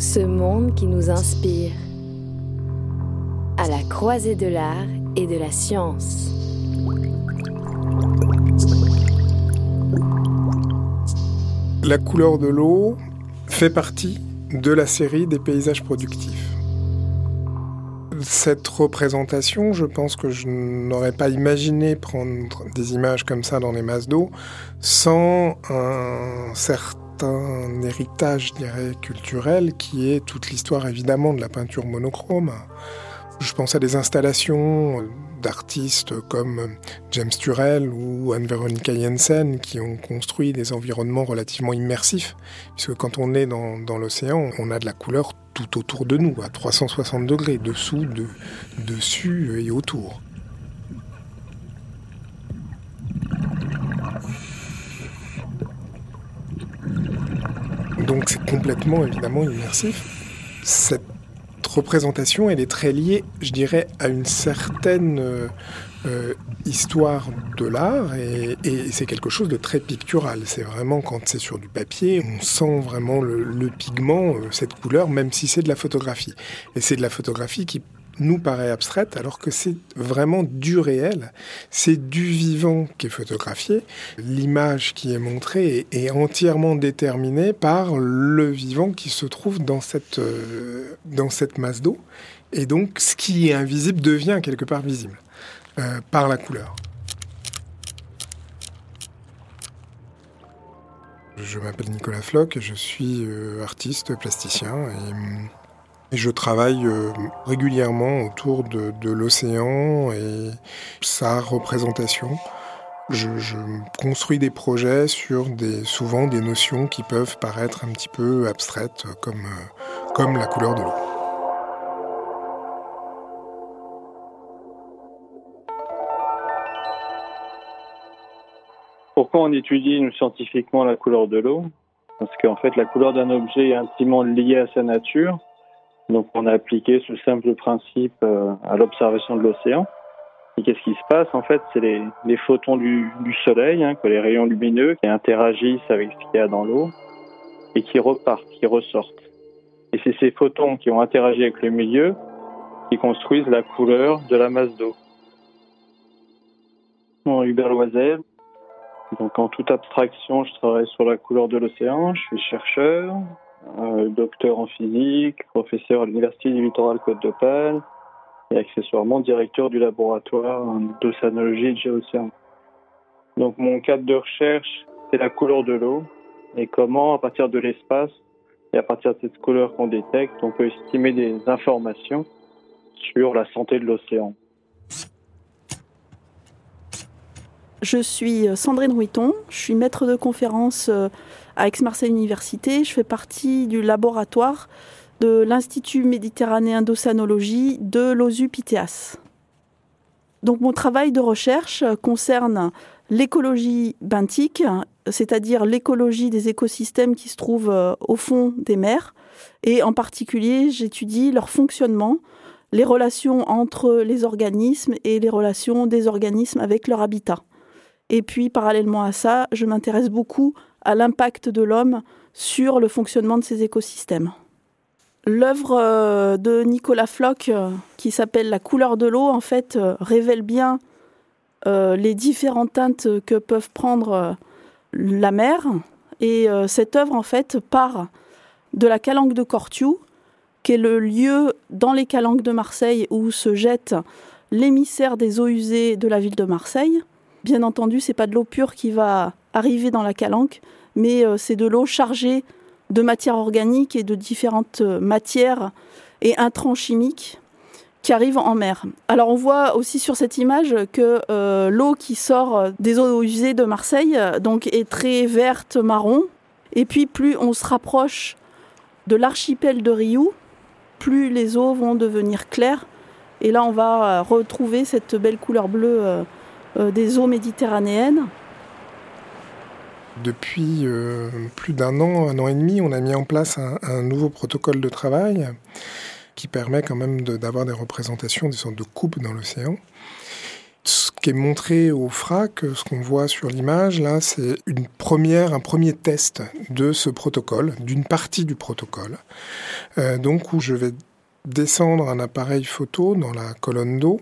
Ce monde qui nous inspire. À la croisée de l'art et de la science. La couleur de l'eau fait partie de la série des paysages productifs. Cette représentation, je pense que je n'aurais pas imaginé prendre des images comme ça dans les masses d'eau sans un certain un héritage, je culturel qui est toute l'histoire évidemment de la peinture monochrome. Je pense à des installations d'artistes comme James Turrell ou Anne-Veronica Jensen qui ont construit des environnements relativement immersifs, puisque quand on est dans, l'océan, on a de la couleur tout autour de nous, à 360 degrés, dessous, de, dessus et autour. Donc c'est complètement évidemment immersif. Cette représentation, elle est très liée, je dirais, à une certaine euh, euh, histoire de l'art et, c'est quelque chose de très pictural. C'est vraiment quand c'est sur du papier, on sent vraiment le, pigment, euh, cette couleur, même si c'est de la photographie. Et c'est de la photographie qui nous paraît abstraite alors que c'est vraiment du réel, c'est du vivant qui est photographié. L'image qui est montrée est, entièrement déterminée par le vivant qui se trouve dans cette, euh, dans cette masse d'eau. Et donc ce qui est invisible devient quelque part visible euh, par la couleur. Je m'appelle Nicolas Floch, je suis euh, artiste plasticien et hum, je travaille euh, régulièrement autour de, l'océan et sa représentation. Je, construis des projets sur des, souvent des notions qui peuvent paraître un petit peu abstraites, comme, euh, comme la couleur de l'eau. Pourquoi on étudie scientifiquement la couleur de l'eau? Parce qu'en fait, la couleur d'un objet est intimement liée à sa nature donc on a appliqué ce simple principe euh, à l'observation de l'océan. Et qu'est-ce qui se passe? En fait, c'est les, photons du, soleil, hein, les rayons lumineux qui interagissent avec ce qu'il y a dans l'eau et qui repartent, qui ressortent. Et c'est ces photons qui ont interagi avec le milieu qui construisent la couleur de la masse d'eau. Bon, Hubert Loisel. Donc en toute abstraction, je travaille sur la couleur de l'océan. Je suis chercheur, docteur en physique, professeur à l'Université du Littoral Côte d'Opale et accessoirement directeur du laboratoire d'océanologie et de géocéan. Donc mon cadre de recherche, c'est la couleur de l'eau et comment, à partir de l'espace et à partir de cette couleur qu'on détecte, on peut estimer des informations sur la santé de l'océan. Je suis Sandrine Ruiton, je suis maître de conférence euh, à Aix-Marseille Université. Je fais partie du laboratoire de l'Institut méditerranéen d'océanologie de l'OSU-PITEAS. Donc mon travail de recherche concerne l'écologie benthique, c'est-à-dire l'écologie des écosystèmes qui se trouvent euh, au fond des mers. Et en particulier, j'étudie leur fonctionnement, les relations entre les organismes et les relations des organismes avec leur habitat. Et puis, parallèlement à ça, je m'intéresse beaucoup à l'impact de l'homme sur le fonctionnement de ces écosystèmes. L'œuvre euh, de Nicolas Floch, euh, qui s'appelle La couleur de l'eau, en fait, euh, révèle bien les différentes teintes que peuvent prendre la mer. Et cette œuvre, en fait, part de la calanque de Cortiou, qui est le lieu dans les calanques de Marseille où se jette l'émissaire des eaux usées de la ville de Marseille. Bien entendu, c'est pas de l'eau pure qui va arriver dans la calanque, mais euh, c'est de l'eau chargée de matières organiques et de différentes euh, matières et intrants chimiques qui arrivent en mer. Alors on voit aussi sur cette image que euh, l'eau qui sort des eaux usées de Marseille donc est très verte marron Et puis plus on se rapproche de l'archipel de Riou, plus les eaux vont devenir claires. Et là, on va retrouver cette belle couleur bleue des eaux méditerranéennes. Depuis euh, plus d'un an, un an et demi, on a mis en place un, nouveau protocole de travail qui permet quand même d'avoir des représentations, des sortes de coupes dans l'océan. Ce qui est montré au FRAC, ce qu'on voit sur l'image, là, c'est un premier test de ce protocole, d'une partie du protocole. Euh, donc, où je vais descendre un appareil photo dans la colonne d'eau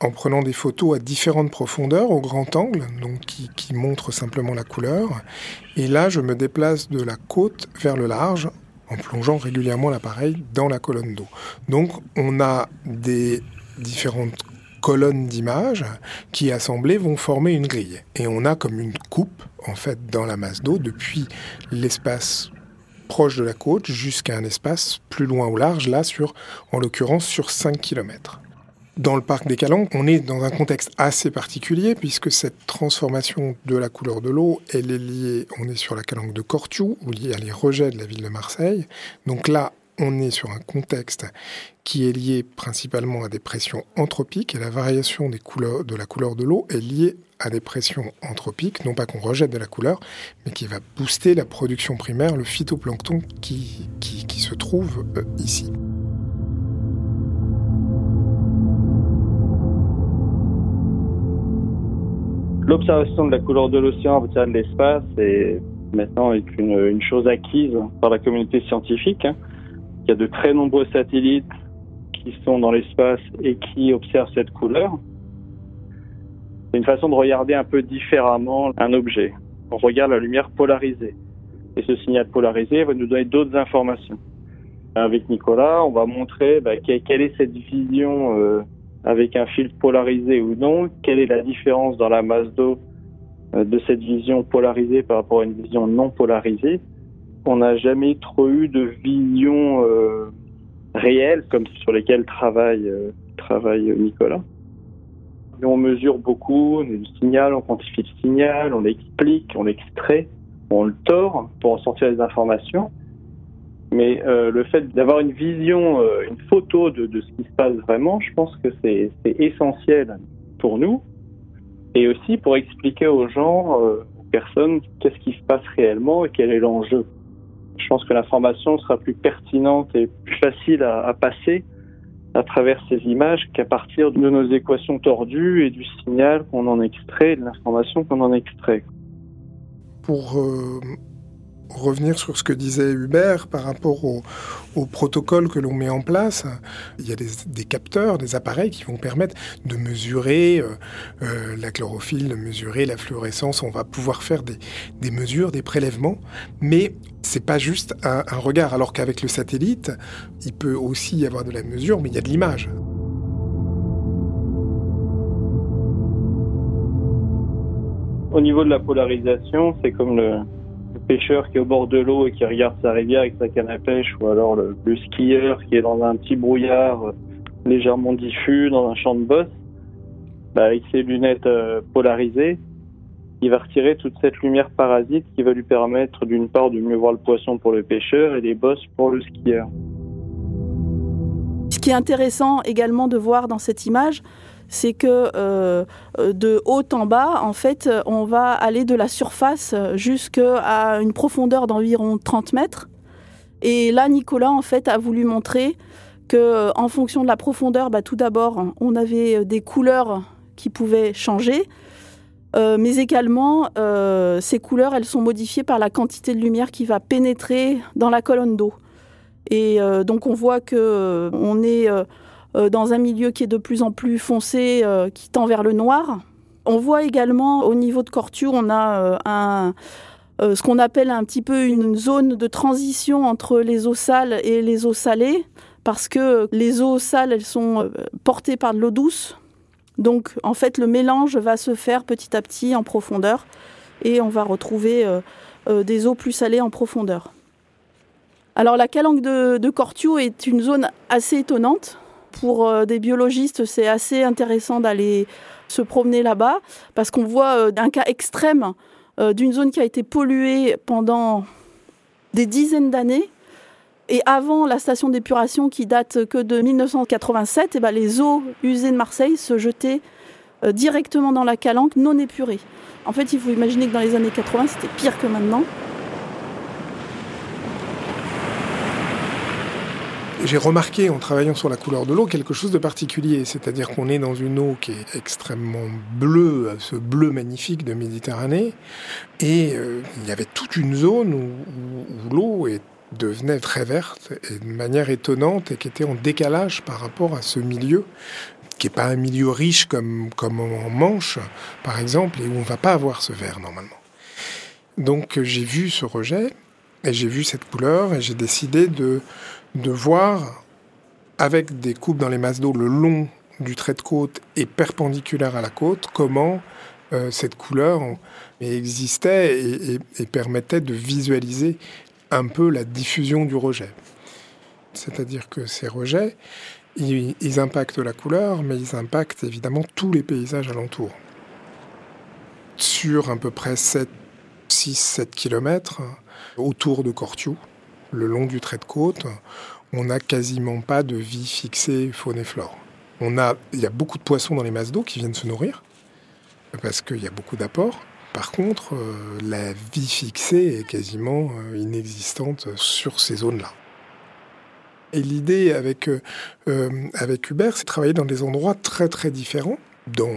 en prenant des photos à différentes profondeurs, au grand angle, donc qui, qui montrent simplement la couleur. Et là, je me déplace de la côte vers le large en plongeant régulièrement l'appareil dans la colonne d'eau. Donc, on a des différentes colonnes d'images qui assemblées vont former une grille. Et on a comme une coupe, en fait, dans la masse d'eau depuis l'espace proche de la côte jusqu'à un espace plus loin au large, là, sur, en l'occurrence, sur 5 km. Dans le parc des Calanques, on est dans un contexte assez particulier puisque cette transformation de la couleur de l'eau, elle est liée, on est sur la Calanque de Cortiou, ou liée à les rejets de la ville de Marseille. Donc là, on est sur un contexte qui est lié principalement à des pressions anthropiques et la variation des couleurs, de la couleur de l'eau est liée à des pressions anthropiques, non pas qu'on rejette de la couleur, mais qui va booster la production primaire, le phytoplancton qui, qui, se trouve euh, ici. L'observation de la couleur de l'océan à partir de l'espace est maintenant une, chose acquise par la communauté scientifique. Hein. Il y a de très nombreux satellites qui sont dans l'espace et qui observent cette couleur. C'est une façon de regarder un peu différemment un objet. On regarde la lumière polarisée. Et ce signal polarisé va nous donner d'autres informations. Avec Nicolas, on va montrer bah, quelle est cette vision euh, avec un filtre polarisé ou non, quelle est la différence dans la masse d'eau euh, de cette vision polarisée par rapport à une vision non polarisée? On n'a jamais trop eu de vision euh, réelle comme sur lesquelles travaille, euh, Nicolas. on mesure beaucoup, on le signal, on quantifie le signal, on l'explique, on l'extrait, on le tord pour en sortir les informations. Mais euh, le fait d'avoir une vision, euh, une photo de, ce qui se passe vraiment, je pense que c'est essentiel pour nous et aussi pour expliquer aux gens, euh, aux personnes, qu'est-ce qui se passe réellement et quel est l'enjeu. Je pense que l'information sera plus pertinente et plus facile à, à passer à travers ces images qu'à partir de nos équations tordues et du signal qu'on en extrait, de l'information qu'on en extrait. Pour revenir sur ce que disait Hubert par rapport au, protocole que l'on met en place, il y a des, capteurs, des appareils qui vont permettre de mesurer euh, euh, la chlorophylle, de mesurer la fluorescence. On va pouvoir faire des, mesures, des prélèvements, mais c'est pas juste un, un regard. Alors qu'avec le satellite, il peut aussi y avoir de la mesure, mais il y a de l'image. Au niveau de la polarisation, c'est comme le, pêcheur qui est au bord de l'eau et qui regarde sa rivière avec sa canne à pêche, ou alors le, skieur qui est dans un petit brouillard euh, légèrement diffus dans un champ de bosse, bah, avec ses lunettes euh, polarisées, il va retirer toute cette lumière parasite qui va lui permettre d'une part de mieux voir le poisson pour le pêcheur et les bosses pour le skieur. Ce qui est intéressant également de voir dans cette image, c'est que euh, de haut en bas, en fait, on va aller de la surface jusqu'à une profondeur d'environ 30 mètres. Et là, Nicolas, en fait, a voulu montrer que, en fonction de la profondeur, bah, tout d'abord, on avait des couleurs qui pouvaient changer. Euh, mais également, euh, ces couleurs, elles sont modifiées par la quantité de lumière qui va pénétrer dans la colonne d'eau. Et donc, on voit que on est euh, dans un milieu qui est de plus en plus foncé, euh, qui tend vers le noir. On voit également au niveau de Corture, on a euh, ce qu'on appelle un petit peu une zone de transition entre les eaux sales et les eaux salées, parce que les eaux sales, elles sont portées par de l'eau douce. Donc en fait, le mélange va se faire petit à petit en profondeur et on va retrouver des eaux plus salées en profondeur. Alors la calanque de, de est une zone assez étonnante pour euh, des biologistes, c'est assez intéressant d'aller se promener là-bas parce qu'on voit euh, un cas extrême euh, d'une zone qui a été polluée pendant des dizaines d'années. Et avant la station d'épuration qui date que de 1987, eh ben, les eaux usées de Marseille se jetaient directement dans la calanque non épurée. En fait, il faut imaginer que dans les années 80, c'était pire que maintenant. J'ai remarqué en travaillant sur la couleur de l'eau quelque chose de particulier, c'est-à-dire qu'on est dans une eau qui est extrêmement bleue, ce bleu magnifique de Méditerranée, et euh, il y avait toute une zone où, l'eau devenait très verte et de manière étonnante et qui était en décalage par rapport à ce milieu qui n'est pas un milieu riche comme en Manche, par exemple, et où on ne va pas avoir ce vert normalement. Donc j'ai vu ce rejet, et j'ai vu cette couleur, et j'ai décidé de, de voir, avec des coupes dans les masses d'eau le long du trait de côte et perpendiculaire à la côte, comment euh, cette couleur existait et, et, permettait de visualiser un peu la diffusion du rejet. C'est-à-dire que ces rejets, ils, impactent la couleur, mais ils impactent évidemment tous les paysages alentours. Sur à peu près 7, 6, 7 km autour de Cortiou, le long du trait de côte, on n'a quasiment pas de vie fixée faune et flore. On a, il y a beaucoup de poissons dans les masses d'eau qui viennent se nourrir, parce qu'il y a beaucoup d'apports. Par contre, euh, la vie fixée est quasiment euh, inexistante sur ces zones-là. Et l'idée avec, euh, avec Hubert, c'est de travailler dans des endroits très très différents, dans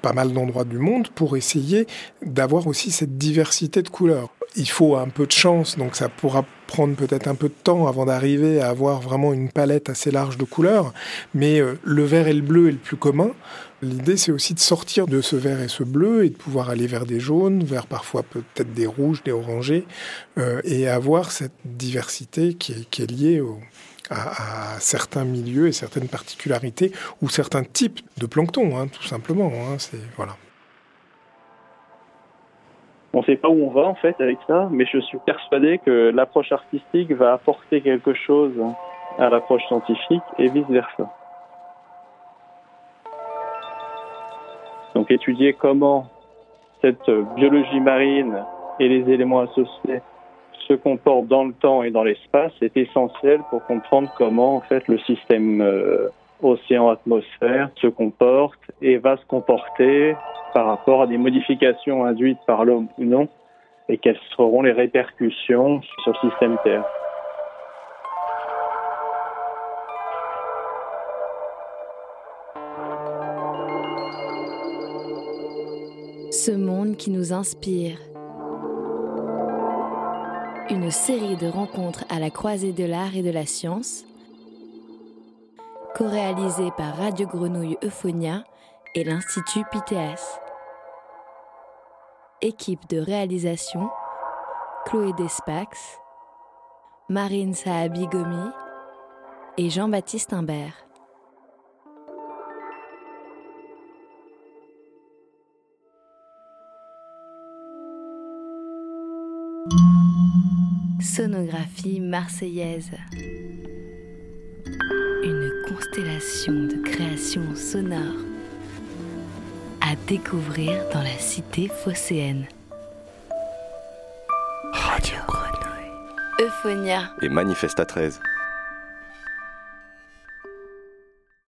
pas mal d'endroits du monde, pour essayer d'avoir aussi cette diversité de couleurs. Il faut un peu de chance, donc ça pourra prendre peut-être un peu de temps avant d'arriver à avoir vraiment une palette assez large de couleurs, mais euh, le vert et le bleu est le plus commun. L'idée, c'est aussi de sortir de ce vert et ce bleu et de pouvoir aller vers des jaunes, vers parfois peut-être des rouges, des orangés, euh, et avoir cette diversité qui est, liée à, certains milieux et certaines particularités ou certains types de plancton, hein, tout simplement. Hein, c'est voilà. On ne sait pas où on va en fait avec ça, mais je suis persuadé que l'approche artistique va apporter quelque chose à l'approche scientifique et vice-versa. Donc étudier comment cette biologie marine et les éléments associés se comportent dans le temps et dans l'espace est essentiel pour comprendre comment en fait le système euh, océan-atmosphère se comporte et va se comporter par rapport à des modifications induites par l'homme ou non, et quelles seront les répercussions sur le système Terre. Ce monde qui nous inspire. Une série de rencontres à la croisée de l'art et de la science, co-réalisée par Radio Grenouille Euphonia et l'Institut PTS. Équipe de réalisation Chloé Despax, Marine Saabi-Gomi et Jean-Baptiste Imbert. Sonographie marseillaise. Une constellation de créations sonores à découvrir dans la cité phocéenne. Radio Grenouille. Euphonia. Et Manifesta 13.